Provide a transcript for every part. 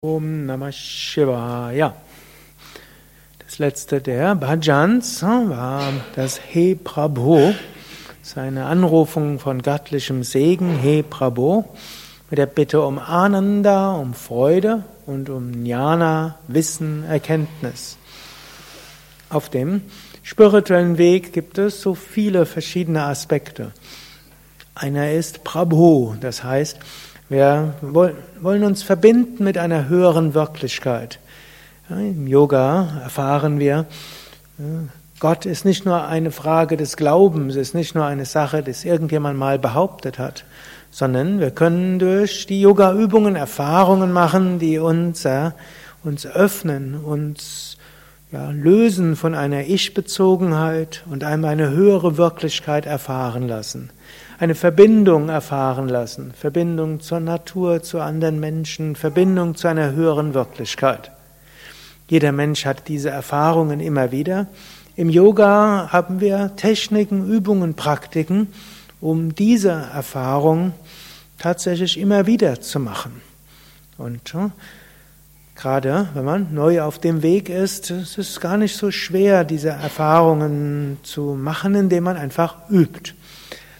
Om Namah Shivaya. Das letzte der Bhajans war das He Prabhu, seine Anrufung von göttlichem Segen, He Prabhu, mit der Bitte um Ananda, um Freude und um Jnana, Wissen, Erkenntnis. Auf dem spirituellen Weg gibt es so viele verschiedene Aspekte. Einer ist Prabhu, das heißt, wir wollen uns verbinden mit einer höheren Wirklichkeit. Im Yoga erfahren wir, Gott ist nicht nur eine Frage des Glaubens, ist nicht nur eine Sache, die irgendjemand mal behauptet hat, sondern wir können durch die Yoga-Übungen Erfahrungen machen, die uns, äh, uns öffnen, uns ja, lösen von einer Ich-Bezogenheit und einem eine höhere Wirklichkeit erfahren lassen eine Verbindung erfahren lassen, Verbindung zur Natur, zu anderen Menschen, Verbindung zu einer höheren Wirklichkeit. Jeder Mensch hat diese Erfahrungen immer wieder. Im Yoga haben wir Techniken, Übungen, Praktiken, um diese Erfahrung tatsächlich immer wieder zu machen. Und gerade wenn man neu auf dem Weg ist, es ist gar nicht so schwer, diese Erfahrungen zu machen, indem man einfach übt.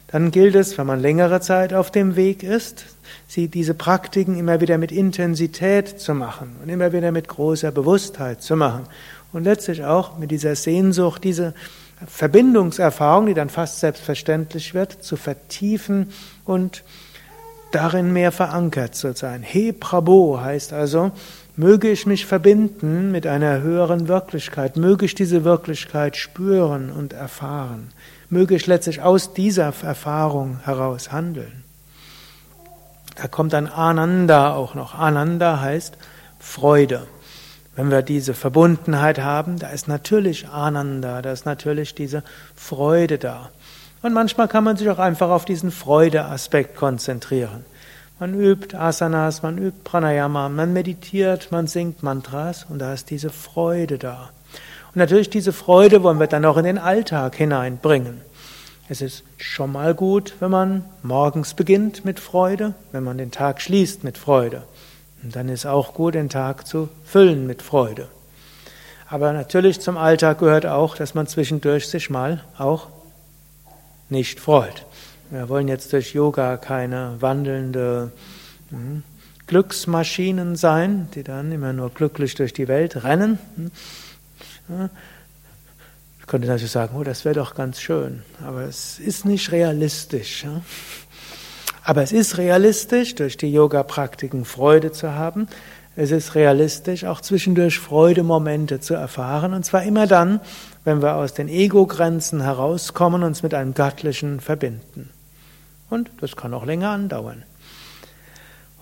Dann gilt es, wenn man längere Zeit auf dem Weg ist, sie diese Praktiken immer wieder mit Intensität zu machen und immer wieder mit großer Bewusstheit zu machen und letztlich auch mit dieser Sehnsucht, diese Verbindungserfahrung, die dann fast selbstverständlich wird, zu vertiefen und darin mehr verankert zu sein. He Prabhu heißt also, möge ich mich verbinden mit einer höheren Wirklichkeit, möge ich diese Wirklichkeit spüren und erfahren möge ich letztlich aus dieser Erfahrung heraus handeln. Da kommt dann Ananda auch noch. Ananda heißt Freude. Wenn wir diese Verbundenheit haben, da ist natürlich Ananda, da ist natürlich diese Freude da. Und manchmal kann man sich auch einfach auf diesen Freudeaspekt konzentrieren. Man übt Asanas, man übt Pranayama, man meditiert, man singt Mantras und da ist diese Freude da. Und natürlich diese Freude wollen wir dann auch in den Alltag hineinbringen. Es ist schon mal gut, wenn man morgens beginnt mit Freude, wenn man den Tag schließt mit Freude. Und dann ist auch gut, den Tag zu füllen mit Freude. Aber natürlich zum Alltag gehört auch, dass man zwischendurch sich mal auch nicht freut. Wir wollen jetzt durch Yoga keine wandelnde hm, Glücksmaschinen sein, die dann immer nur glücklich durch die Welt rennen. Hm könnte natürlich sagen, oh, das wäre doch ganz schön, aber es ist nicht realistisch. Aber es ist realistisch, durch die Yoga-Praktiken Freude zu haben. Es ist realistisch, auch zwischendurch Freudemomente zu erfahren. Und zwar immer dann, wenn wir aus den Ego-Grenzen herauskommen, uns mit einem Göttlichen verbinden. Und das kann auch länger andauern.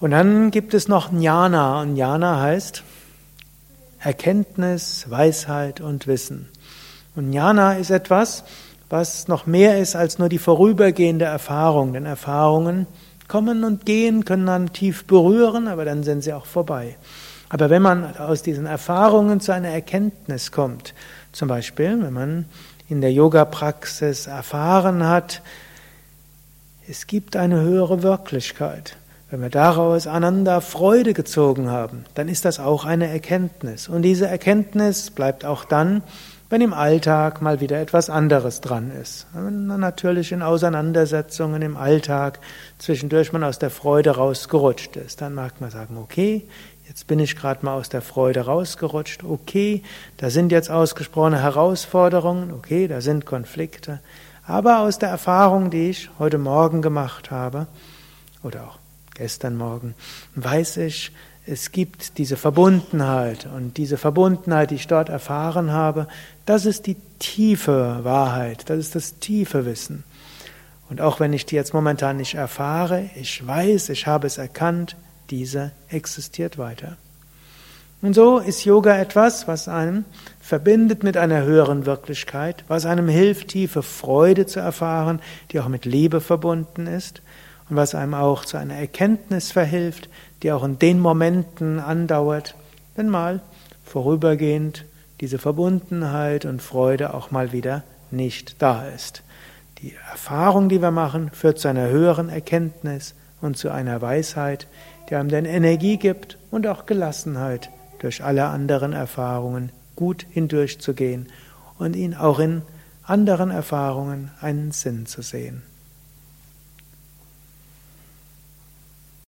Und dann gibt es noch Jnana. Und Jnana heißt Erkenntnis, Weisheit und Wissen. Und Jnana ist etwas, was noch mehr ist als nur die vorübergehende Erfahrung. Denn Erfahrungen kommen und gehen, können dann tief berühren, aber dann sind sie auch vorbei. Aber wenn man aus diesen Erfahrungen zu einer Erkenntnis kommt, zum Beispiel, wenn man in der Yoga-Praxis erfahren hat, es gibt eine höhere Wirklichkeit. Wenn wir daraus einander Freude gezogen haben, dann ist das auch eine Erkenntnis. Und diese Erkenntnis bleibt auch dann, wenn im Alltag mal wieder etwas anderes dran ist. Natürlich in Auseinandersetzungen im Alltag zwischendurch man aus der Freude rausgerutscht ist, dann mag man sagen, okay, jetzt bin ich gerade mal aus der Freude rausgerutscht, okay, da sind jetzt ausgesprochene Herausforderungen, okay, da sind Konflikte, aber aus der Erfahrung, die ich heute Morgen gemacht habe, oder auch gestern Morgen, weiß ich, es gibt diese Verbundenheit und diese Verbundenheit, die ich dort erfahren habe, das ist die tiefe Wahrheit, das ist das tiefe Wissen. Und auch wenn ich die jetzt momentan nicht erfahre, ich weiß, ich habe es erkannt, diese existiert weiter. Und so ist Yoga etwas, was einem verbindet mit einer höheren Wirklichkeit, was einem hilft, tiefe Freude zu erfahren, die auch mit Liebe verbunden ist und was einem auch zu einer Erkenntnis verhilft, die auch in den Momenten andauert, wenn mal vorübergehend diese Verbundenheit und Freude auch mal wieder nicht da ist. Die Erfahrung, die wir machen, führt zu einer höheren Erkenntnis und zu einer Weisheit, der einem dann Energie gibt und auch Gelassenheit, durch alle anderen Erfahrungen gut hindurchzugehen und ihn auch in anderen Erfahrungen einen Sinn zu sehen.